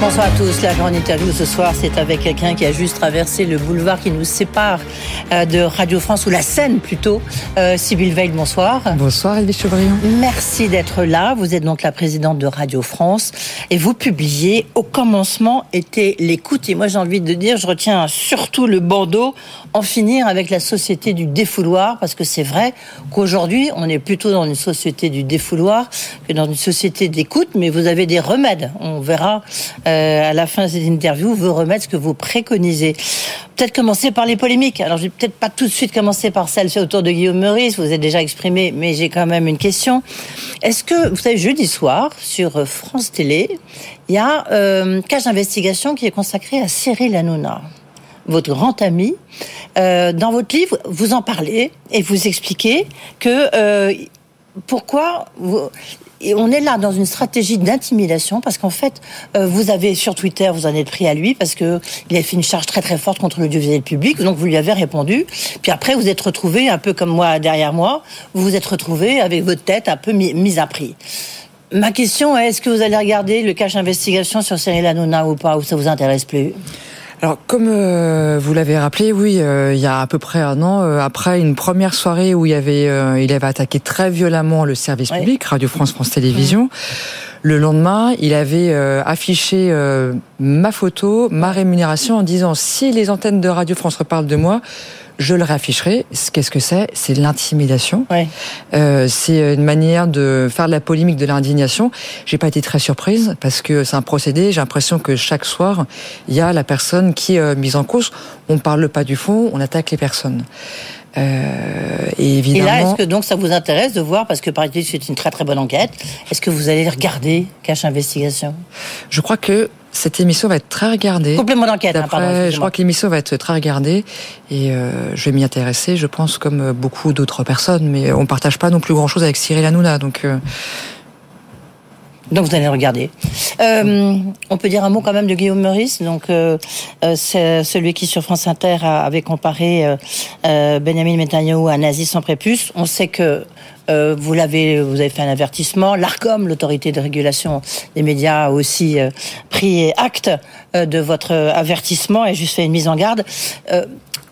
Bonsoir à tous. La grande interview ce soir, c'est avec quelqu'un qui a juste traversé le boulevard qui nous sépare euh, de Radio France, ou la scène plutôt. Euh, Sybille Veil, bonsoir. Bonsoir, Edwige Chevrillon. Merci d'être là. Vous êtes donc la présidente de Radio France et vous publiez Au commencement était l'écoute. Et moi, j'ai envie de dire, je retiens surtout le bandeau en finir avec la société du défouloir, parce que c'est vrai qu'aujourd'hui, on est plutôt dans une société du défouloir que dans une société d'écoute, mais vous avez des remèdes. On verra à la fin de cette interview vos remèdes, ce que vous préconisez. Peut-être commencer par les polémiques. Alors, je vais peut-être pas tout de suite commencer par celle autour de Guillaume Meurice, vous êtes déjà exprimé, mais j'ai quand même une question. Est-ce que, vous savez, jeudi soir, sur France Télé, il y a euh, cage d'investigation qui est consacré à Cyril Hanouna votre grand ami. Euh, dans votre livre, vous en parlez et vous expliquez que euh, pourquoi vous, et on est là dans une stratégie d'intimidation parce qu'en fait, euh, vous avez sur Twitter, vous en êtes pris à lui parce que il a fait une charge très très forte contre l'audiovisuel public, donc vous lui avez répondu. Puis après, vous êtes retrouvé un peu comme moi derrière moi, vous vous êtes retrouvé avec votre tête un peu mise à prix. Ma question est est-ce que vous allez regarder le cache investigation sur Cyril Hanouna ou pas, ou ça vous intéresse plus? Alors, comme euh, vous l'avez rappelé, oui, euh, il y a à peu près un an, euh, après une première soirée où il avait, il avait attaqué très violemment le service public, Radio France, France Télévisions. Le lendemain, il avait affiché ma photo, ma rémunération, en disant si les antennes de Radio France reparlent de moi, je le réafficherai. Qu'est-ce que c'est? C'est l'intimidation. Euh, c'est une manière de faire de la polémique, de l'indignation. J'ai pas été très surprise parce que c'est un procédé. J'ai l'impression que chaque soir, il y a la personne qui est euh, mise en cause. On parle pas du fond, on attaque les personnes. Euh, et évidemment. Et là, est-ce que donc ça vous intéresse de voir, parce que par exemple c'est une très très bonne enquête, est-ce que vous allez regarder Cache Investigation? Je crois que cette émission va être très regardée. Complément d'enquête, hein, pardon. Je crois que l'émission va être très regardée et euh, je vais m'y intéresser, je pense, comme beaucoup d'autres personnes. Mais on partage pas non plus grand-chose avec Cyril Hanouna, donc. Euh, donc vous allez regarder. Euh, on peut dire un mot quand même de Guillaume Meurice. Donc euh, euh c'est celui qui sur France Inter avait comparé Benjamin Netanyahu à un nazi sans prépuce. On sait que vous l'avez, vous avez fait un avertissement. L'Arcom, l'autorité de régulation des médias, a aussi pris acte de votre avertissement et juste fait une mise en garde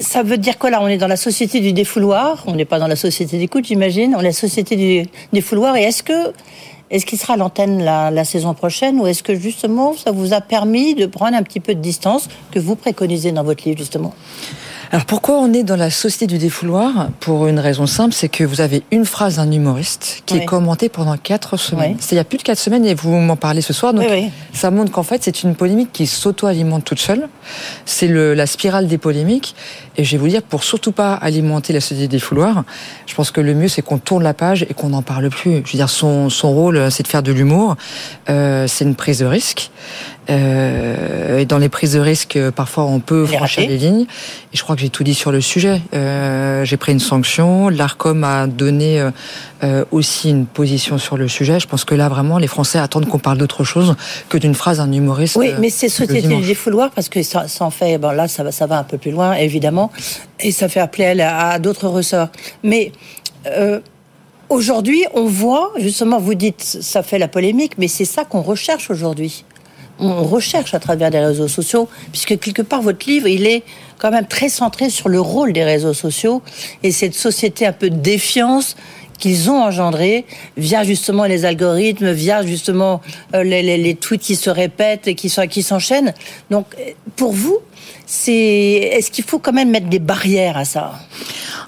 ça veut dire quoi là? On est dans la société du défouloir, on n'est pas dans la société d'écoute, j'imagine? On est la société du défouloir. Et est-ce que est-ce qu'il sera à l'antenne la, la, saison prochaine ou est-ce que justement ça vous a permis de prendre un petit peu de distance que vous préconisez dans votre livre justement? Alors pourquoi on est dans la société du défouloir Pour une raison simple, c'est que vous avez une phrase d'un humoriste qui est commentée pendant quatre semaines. C'est il y a plus de quatre semaines et vous m'en parlez ce soir. Donc ça montre qu'en fait c'est une polémique qui s'auto-alimente toute seule. C'est la spirale des polémiques. Et je vais vous dire, pour surtout pas alimenter la société des défouloir, je pense que le mieux c'est qu'on tourne la page et qu'on n'en parle plus. Je veux dire, son, son rôle c'est de faire de l'humour. Euh, c'est une prise de risque. Euh, et dans les prises de risque, parfois on peut franchir des lignes. Et je crois que j'ai tout dit sur le sujet. Euh, j'ai pris une sanction. L'Arcom a donné euh, euh, aussi une position sur le sujet. Je pense que là, vraiment, les Français attendent qu'on parle d'autre chose que d'une phrase d'un humoriste. Oui, mais c'est société du défouloir parce que ça, ça, en fait. Bon, là, ça va, ça va un peu plus loin, évidemment, et ça fait appeler à, à d'autres ressorts. Mais euh, Aujourd'hui, on voit, justement, vous dites, ça fait la polémique, mais c'est ça qu'on recherche aujourd'hui on recherche à travers les réseaux sociaux, puisque quelque part votre livre, il est quand même très centré sur le rôle des réseaux sociaux et cette société un peu de défiance qu'ils ont engendré via justement les algorithmes, via justement euh, les, tweets qui se répètent et qui s'enchaînent. Donc, pour vous, c'est est-ce qu'il faut quand même mettre des barrières à ça?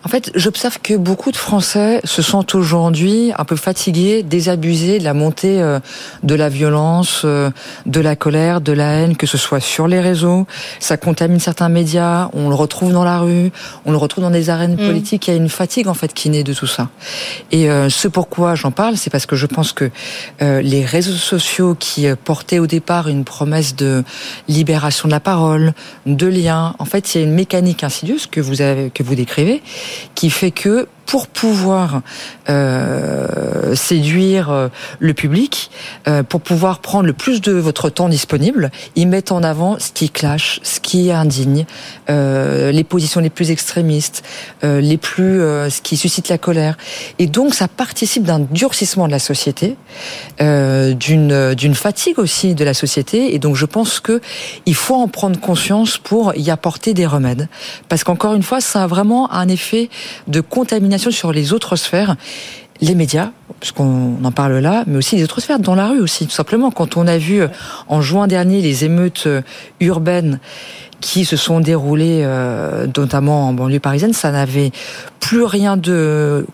En fait, j'observe que beaucoup de Français se sentent aujourd'hui un peu fatigués, désabusés de la montée euh, de la violence, euh, de la colère, de la haine, que ce soit sur les réseaux. Ça contamine certains médias, on le retrouve dans la rue, on le retrouve dans des arènes mm. politiques. Il y a une fatigue en fait qui naît de tout ça. Et euh, ce pourquoi j'en parle, c'est parce que je pense que les réseaux sociaux qui portaient au départ une promesse de libération de la parole, de lien, en fait, a une mécanique insidieuse que vous avez, que vous décrivez qui fait que pour pouvoir euh, séduire euh, le public, euh, pour pouvoir prendre le plus de votre temps disponible, ils mettent en avant ce qui clash, ce qui est indigne, euh, les positions les plus extrémistes, euh, les plus, ce qui suscite la colère. Et donc ça participe d'un durcissement de la société, d'une d'une fatigue aussi de la société. Et donc je pense que il faut en prendre conscience pour y apporter des remèdes, parce qu'encore une fois, ça a vraiment un effet de contamination sur les autres sphères les médias, puisqu'on en parle là, mais aussi les autres sphères, dans la rue aussi, tout simplement. Quand on a vu euh, en juin dernier les émeutes euh, urbaines qui se sont déroulées euh, notamment en banlieue parisienne, ça n'avait plus rien de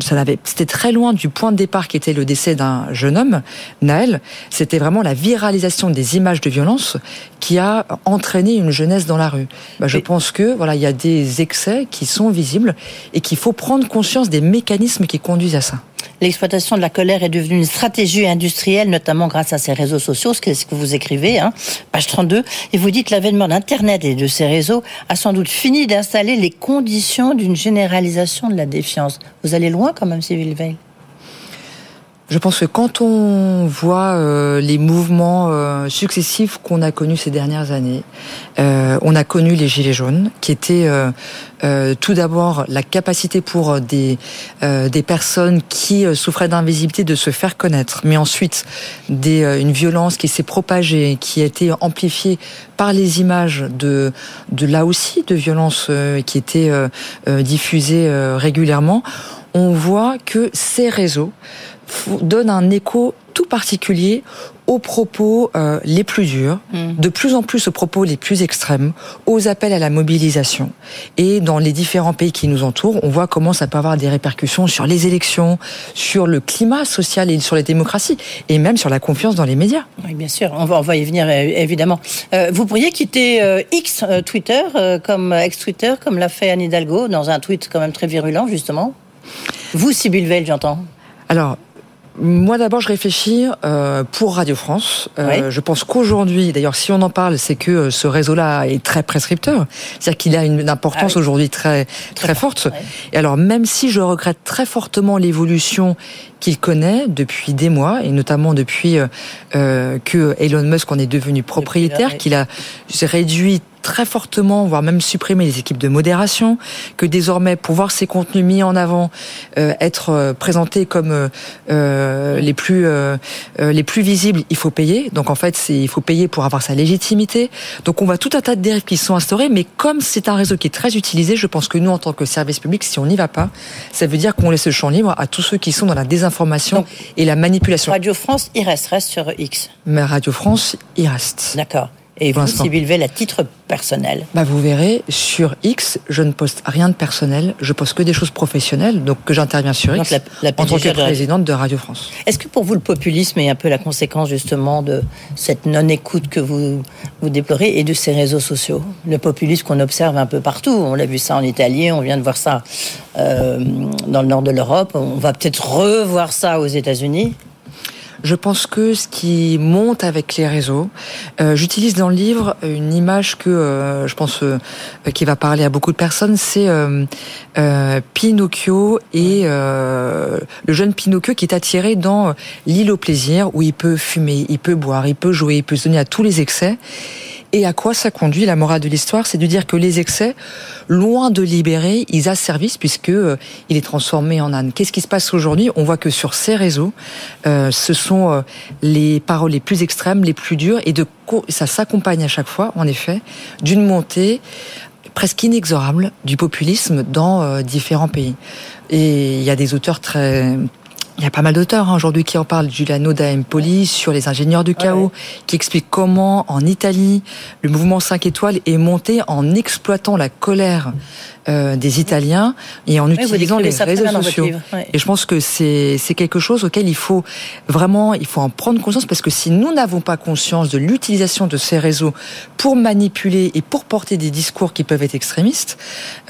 ça n'avait c'était très loin du point de départ qui était le décès d'un jeune homme, Naël, c'était vraiment la viralisation des images de violence qui a entraîné une jeunesse dans la rue. Bah, je pense que voilà, il y a des excès qui sont visibles et qu'il faut prendre conscience des mécanismes qui conduisent à ça. L'exploitation de la colère est devenue une stratégie industrielle, notamment grâce à ces réseaux sociaux, ce que vous écrivez, hein, page 32, et vous dites l'avènement d'Internet et de ces réseaux a sans doute fini d'installer les conditions d'une généralisation de la défiance. Vous allez loin quand même, Sylvie Veil je pense que quand on voit euh, les mouvements euh, successifs qu'on a connus ces dernières années, euh, on a connu les gilets jaunes, qui étaient tout d'abord la capacité pour des des personnes qui souffraient d'invisibilité de se faire connaître, mais ensuite des une violence qui s'est propagée, qui a été amplifiée par les images de de là aussi de violences qui étaient diffusées régulièrement. On voit que ces réseaux donne un écho tout particulier aux propos euh, les plus durs, hmm. de plus en plus aux propos les plus extrêmes, aux appels à la mobilisation. Et dans les différents pays qui nous entourent, on voit comment ça peut avoir des répercussions sur les élections, sur le climat social et sur les démocraties, et même sur la confiance dans les médias. Oui, bien sûr, on va, on va y venir évidemment. Euh, vous pourriez quitter euh, X Twitter comme ex-Twitter, comme l'a fait Anne Hidalgo, dans un tweet quand même très virulent, justement Vous, Sybille Veil, j'entends alors, moi d'abord, je réfléchis euh, pour Radio France. Euh, Je pense qu'aujourd'hui, d'ailleurs, si on en parle, c'est que euh, ce réseau-là est très prescripteur, c'est-à-dire qu'il a une importance ah aujourd'hui très très, forte. Et alors, même si je regrette très fortement l'évolution qu'il connaît depuis des mois, et notamment depuis euh, euh que Elon Musk en est devenu propriétaire, qu'il a réduit très fortement, voire même supprimer les équipes de modération, que désormais pour voir ces contenus mis en avant, euh, être euh, présentés comme euh, euh les plus euh, les plus visibles, il faut payer. Donc en fait, c'est il faut payer pour avoir sa légitimité. Donc on voit tout un tas de dérives qui sont instaurées, mais comme c'est un réseau qui est très utilisé, je pense que nous en tant que service public, si on n'y va pas, ça veut dire qu'on laisse le champ libre à tous ceux qui sont dans la désinformation et la manipulation. Radio France, il reste, reste sur X. Mais Radio France, il reste. D'accord. Et vous, Sybille Veil, à titre personnel. Bah Vous verrez, sur X, je ne poste rien de personnel, je poste que des choses professionnelles, donc que j'interviens sur X en tant que présidente de Radio France. Est-ce que pour vous, le populisme est un peu la conséquence justement de cette non-écoute que vous, vous déplorez et de ces réseaux sociaux? Le populisme qu'on observe un peu partout, on l'a vu ça en Italie, on vient de voir ça euh, dans le nord de l'Europe, on va peut-être revoir ça aux États-Unis je pense que ce qui monte avec les réseaux, euh, j'utilise dans le livre une image que euh, je pense euh, qui va parler à beaucoup de personnes, c'est Pinocchio et le jeune Pinocchio qui est attiré dans l'île au plaisir où il peut fumer, il peut boire, il peut jouer, il peut se donner à tous les excès. Et à quoi ça conduit La morale de l'histoire, c'est de dire que les excès, loin de libérer, ils asservissent puisque euh, il est transformé en âne. Qu'est-ce qui se passe aujourd'hui? On voit que sur ces réseaux, euh, ce sont euh, les paroles les plus extrêmes, les plus dures, et de ça s'accompagne à chaque fois, en effet, d'une montée presque inexorable du populisme dans différents pays. Et il y a des auteurs très il y a pas mal d'auteurs hein, aujourd'hui qui en parlent. Giuliano da Empoli sur les ingénieurs du chaos, qui explique comment en Italie le mouvement 5 étoiles est monté en exploitant la colère euh, des Italiens et en utilisant les réseaux sociaux. Et je pense que c'est c'est quelque chose auquel il faut vraiment il faut en prendre conscience parce que si nous n'avons pas conscience de l'utilisation de ces réseaux pour manipuler et pour porter des discours qui peuvent être extrémistes,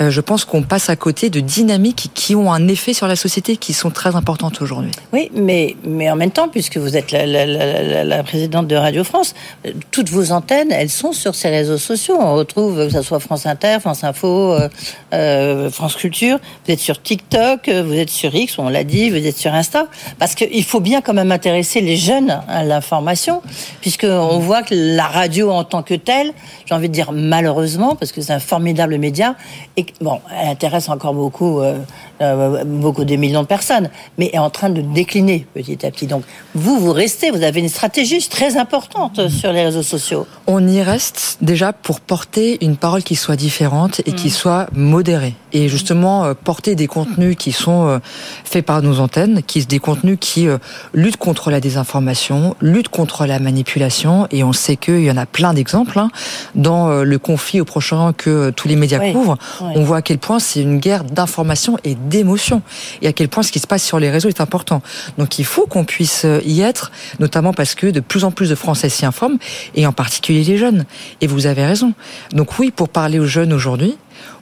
euh, je pense qu'on passe à côté de dynamiques qui ont un effet sur la société qui sont très importantes aujourd'hui. Oui, mais mais en même temps, puisque vous êtes la, la, la, la présidente de Radio France, euh, toutes vos antennes, elles sont sur ces réseaux sociaux. On retrouve que ce soit France Inter, France Info. euh, France Culture, vous êtes sur TikTok, vous êtes sur X, on l'a dit, vous êtes sur Insta, parce qu'il faut bien quand même intéresser les jeunes à l'information, puisqu'on voit que la radio en tant que telle, j'ai envie de dire malheureusement, parce que c'est un formidable média, et bon, elle intéresse encore beaucoup, euh, euh, beaucoup des millions de personnes, mais est en train de décliner petit à petit. Donc vous, vous restez, vous avez une stratégie très importante sur les réseaux sociaux. On y reste déjà pour porter une parole qui soit différente et qui mm. soit modérée. Et justement, euh, porter des contenus qui sont euh, faits par nos antennes, qui des contenus qui euh, luttent contre la désinformation, luttent contre la manipulation. Et on sait qu'il y en a plein d'exemples hein, dans le conflit au Proche-Orient que tous les médias couvrent. On voit à quel point c'est une guerre d'information et d'émotion, et à quel point ce qui se passe sur les réseaux est important. Donc il faut qu'on puisse y être, notamment parce que de plus en plus de Français s'y informent, et en particulier les jeunes. Et vous avez raison. Donc oui, pour parler aux jeunes aujourd'hui,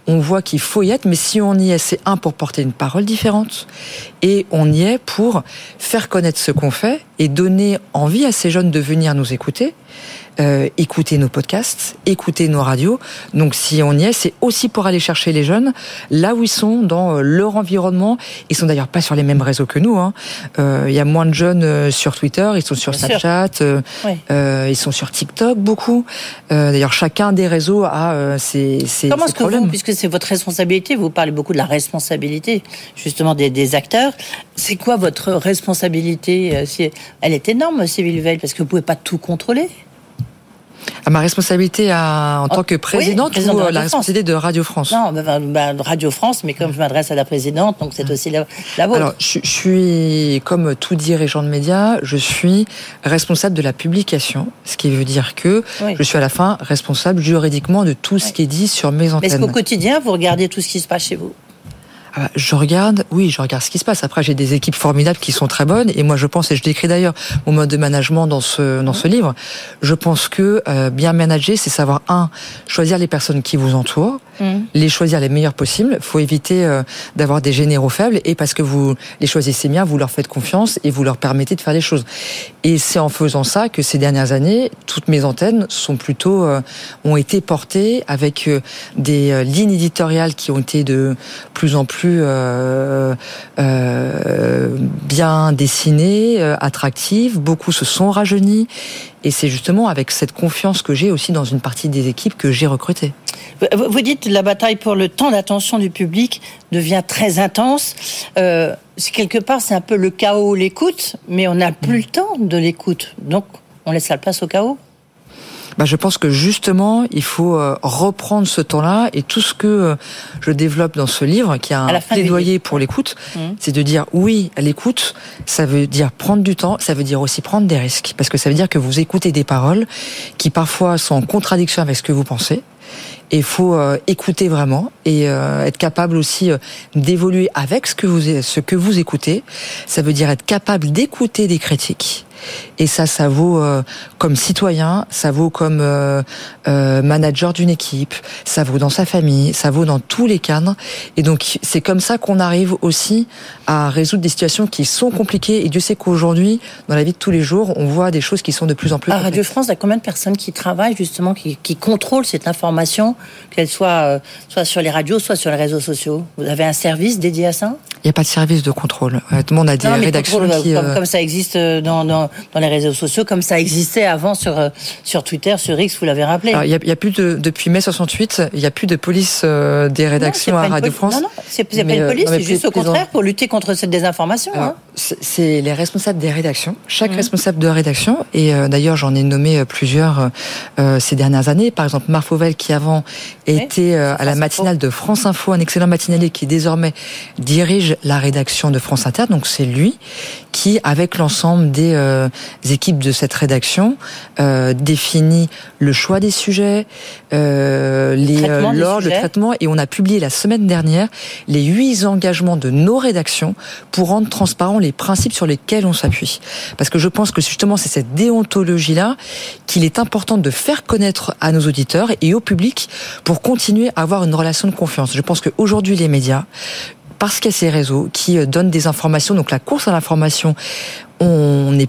on voit qu'il faut y être, mais si on y est, c'est un pour porter une parole différente, et on y est pour faire connaître ce qu'on fait et donner envie à ces jeunes de venir nous écouter, euh, écouter nos podcasts, écouter nos radios. Donc si on y est, c'est aussi pour aller chercher les jeunes là où ils sont dans euh, leur environnement. Ils sont d'ailleurs pas sur les mêmes réseaux que nous. Hein. Euh, il y a moins de jeunes sur Twitter, ils sont sur Snapchat, ils sont sur TikTok beaucoup. d'ailleurs, chacun des réseaux a ses, ses, Comment est-ce que vous, puisque c'est votre responsabilité, vous parlez beaucoup de la responsabilité justement des, des acteurs. C'est quoi votre responsabilité Elle est énorme, Sylvie Veil, parce que vous pouvez pas tout contrôler. À ma responsabilité en tant que présidente ou la responsabilité de Radio France? Non, bah, bah, Radio France, mais comme je m'adresse à la présidente, donc c'est aussi la, la vôtre. Alors, je, suis, comme tout dirigeant de médias, je suis responsable de la publication, ce qui veut dire que je suis à la fin responsable juridiquement de tout ce qui est dit sur mes antennes. Est-ce qu'au quotidien, vous regardez tout ce qui se passe chez vous? Ah, je regarde, oui, je regarde ce qui se passe. Après, j'ai des équipes formidables qui sont très bonnes, et moi, je pense, et je décris d'ailleurs mon mode de management dans ce dans ce livre. Je pense que euh, bien manager, c'est savoir un choisir les personnes qui vous entourent, mm. les choisir les meilleures possibles. Faut éviter euh, d'avoir des généraux faibles, et parce que vous les choisissez bien, vous leur faites confiance et vous leur permettez de faire les choses. Et c'est en faisant ça que ces dernières années, toutes mes antennes sont plutôt euh, ont été portées avec des lignes éditoriales qui ont été de plus en plus euh, euh, bien dessinée, euh, attractive. Beaucoup se sont rajeunis. Et c'est justement avec cette confiance que j'ai aussi dans une partie des équipes que j'ai recrutées. Vous dites la bataille pour le temps d'attention du public devient très intense. Euh, quelque part, c'est un peu le chaos, l'écoute, mais on n'a plus le temps de l'écoute. Donc, on laisse la place au chaos bah, je pense que justement, il faut euh, reprendre ce temps-là et tout ce que euh, je développe dans ce livre, qui a un plaidoyer pour l'écoute, mmh. c'est de dire oui à l'écoute, ça veut dire prendre du temps, ça veut dire aussi prendre des risques, parce que ça veut dire que vous écoutez des paroles qui parfois sont en contradiction avec ce que vous pensez. Il faut euh, écouter vraiment et être capable aussi d'évoluer avec ce que vous ce que vous écoutez. Ça veut dire être capable d'écouter des critiques et ça, ça vaut euh, comme citoyen, ça vaut comme euh, euh, manager d'une équipe, ça vaut dans sa famille, ça vaut dans tous les cadres. Et donc, c'est comme ça qu'on arrive aussi à résoudre des situations qui sont compliquées. Et Dieu sait qu'aujourd'hui, dans la vie de tous les jours, on voit des choses qui sont de plus en plus. À Radio France, il y a combien de personnes qui travaillent justement, qui, qui contrôlent cette information, qu'elle soit soit sur les radios, soit sur les réseaux sociaux? Vous avez un service dédié à ça? Il n'y a pas de service de contrôle. Tout le monde a des rédactions qui, comme, comme, ça existe dans, dans, dans les réseaux sociaux, comme ça existait avant sur, euh, sur Twitter, sur X, vous l'avez rappelé. Il y, a plus de, depuis mai 68, il n'y a plus de police euh, des rédactions à Radio France. Non, non, c'est pas une euh, police, c'est juste au contraire pour lutter contre cette désinformation. Hein. C'est les responsables des rédactions, chaque mmh. responsable de rédaction, et d'ailleurs j'en ai nommé plusieurs ces dernières années. Par exemple, Marc Fauvel, qui avant était à la matinale de France Info, un excellent matinalier qui désormais dirige la rédaction de France Inter. Donc c'est lui qui, avec l'ensemble des équipes de cette rédaction euh, définit le choix des sujets, euh, les euh, l'ordre, le traitement, et on a publié la semaine dernière les huit engagements de nos rédactions pour rendre transparents les principes sur lesquels on s'appuie. Parce que je pense que justement c'est cette déontologie-là qu'il est important de faire connaître à nos auditeurs et au public pour continuer à avoir une relation de confiance. Je pense qu'aujourd'hui les médias parce qu'il y a ces réseaux qui euh, donnent des informations. Donc la course à l'information, on n'est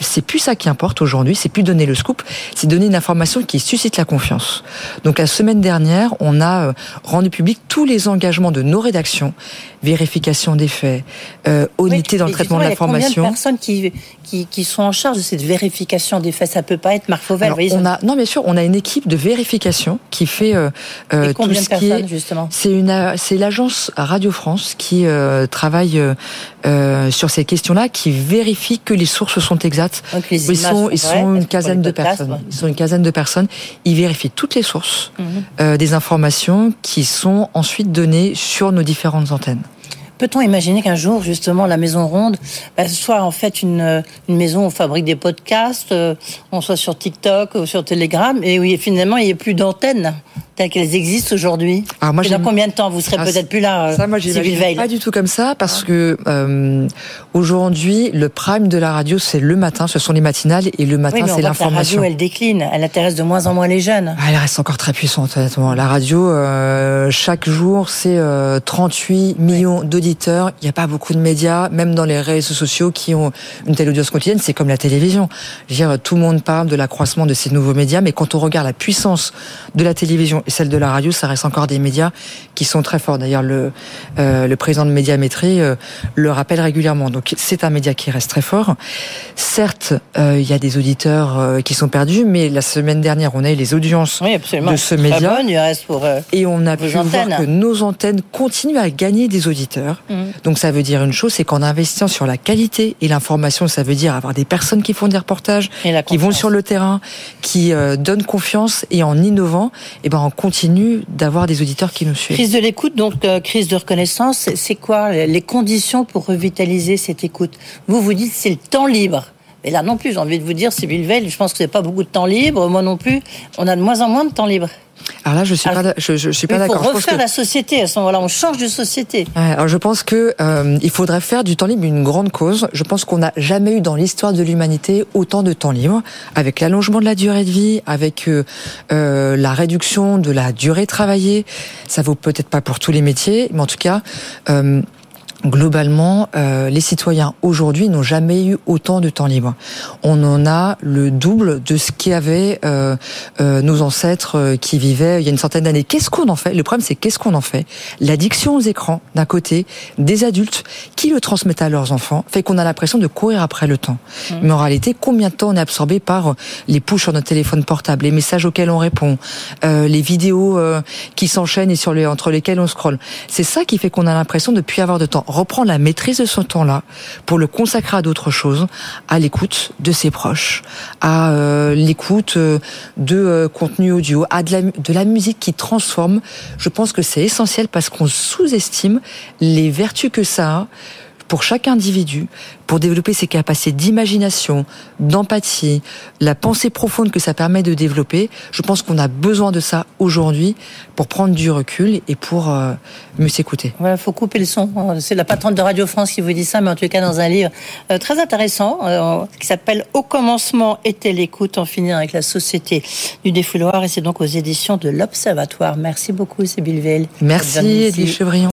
c'est plus ça qui importe aujourd'hui, c'est plus donner le scoop, c'est donner une information qui suscite la confiance. Donc la semaine dernière, on a euh, rendu public tous les engagements de nos rédactions, vérification des faits, euh, honnêteté dans le traitement de l'information. Combien de personnes qui, qui, qui, sont en charge de cette vérification des faits? Ça peut pas être Marc Fauvel. on a, non, bien sûr, on a une équipe de vérification qui fait euh, euh tout ce qui est. Justement? C'est une, c'est l'agence Radio France qui euh, travaille euh, sur ces questions-là, qui vérifie que les sources sont exactes. ils sont, ils sont une quinzaine de personnes. Ils sont une quinzaine de personnes. Ils vérifient toutes les sources mhm. euh, des informations qui sont ensuite données sur nos différentes antennes. Peut-on imaginer qu'un jour, justement, la Maison Ronde bah, soit en fait une, une, maison où on fabrique des podcasts, euh, on soit sur TikTok ou sur Telegram, et oui, finalement, il n'y ait plus d'antennes telles qu'elles existent aujourd'hui moi, dans combien de temps Vous serez ah, peut-être plus là, ça, moi, Pas du tout comme ça, parce que euh, aujourd'hui, le prime de la radio, c'est le matin, ce sont les matinales, et le matin, c'est l'information. La radio, elle décline, elle intéresse de moins en moins les jeunes. Ah, elle reste encore très puissante, honnêtement. La radio, euh, chaque jour, c'est 38 millions d'auditeurs. Il n'y a pas beaucoup de médias, même dans les réseaux sociaux, qui ont une telle audience quotidienne. C'est comme la télévision. Je veux dire, tout le monde parle de l'accroissement de ces nouveaux médias, mais quand on regarde la puissance de la télévision et celle de la radio, ça reste encore des médias qui sont très forts. D'ailleurs, le, euh, le président de Médiamétrie euh, le rappelle régulièrement. Donc, c'est un média qui reste très fort. Certes, euh, il y a des auditeurs qui sont perdus, mais la semaine dernière, on a eu les audiences de ce média. pour, et on a pu voir que nos antennes continuent à gagner des auditeurs. Mmh. Donc, ça veut dire une chose, c'est qu'en investissant sur la qualité et l'information, ça veut dire avoir des personnes qui font des reportages, qui vont sur le terrain, qui donnent confiance et en innovant, et eh ben on continue d'avoir des auditeurs qui nous suivent. Crise de l'écoute, donc euh, crise de reconnaissance, c'est quoi les conditions pour revitaliser cette écoute? Vous vous dites c'est le temps libre. Et là non plus, j'ai envie de vous dire, c'est Veil, je pense que c'est pas beaucoup de temps libre. Moi non plus, on a de moins en moins de temps libre. Alors là, je suis pas, je, je, suis pas d'accord. Il faut refaire la société à ce moment-là. On change de société. alors je pense que euh, il faudrait faire du temps libre une grande cause. Je pense qu'on n'a jamais eu dans l'histoire de l'humanité autant de temps libre, avec l'allongement de la durée de vie, avec euh, euh, la réduction de la durée travaillée. Ça vaut peut-être pas pour tous les métiers, mais en tout cas, globalement, euh, les citoyens aujourd'hui n'ont jamais eu autant de temps libre. On en a le double de ce qu'avaient euh, euh, nos ancêtres euh, qui vivaient il y a une centaine d'années. Qu'est-ce qu'on en fait? Le problème, c'est qu'est-ce qu'on en fait? L'addiction aux écrans, d'un côté, des adultes qui le transmettent à leurs enfants, fait qu'on a l'impression de courir après le temps. Mmh. Mais en réalité, combien de temps on est absorbé par les push sur notre téléphone portable, les messages auxquels on répond, les vidéos qui s'enchaînent et sur les, entre lesquelles on scrolle? C'est ça qui fait qu'on a l'impression de plus avoir de temps reprendre la maîtrise de son temps-là pour le consacrer à d'autres choses, à l'écoute de ses proches, à euh, l'écoute euh, de euh, contenu audio, à de la, de la musique qui transforme. Je pense que c'est essentiel parce qu'on sous-estime les vertus que ça a pour chaque individu, pour développer ses capacités d'imagination, d'empathie, la pensée profonde que ça permet de développer. Je pense qu'on a besoin de ça aujourd'hui pour prendre du recul et pour euh, mieux s'écouter. Il faut couper le son. C'est la patronne de Radio France qui vous dit ça, mais en tout cas dans un livre euh, très intéressant euh, qui s'appelle Au commencement était l'écoute, en finir avec la société du défouloir et c'est donc aux éditions de l'Observatoire. Merci beaucoup, Sybille Veil. Merci, Eddie Chevrillon.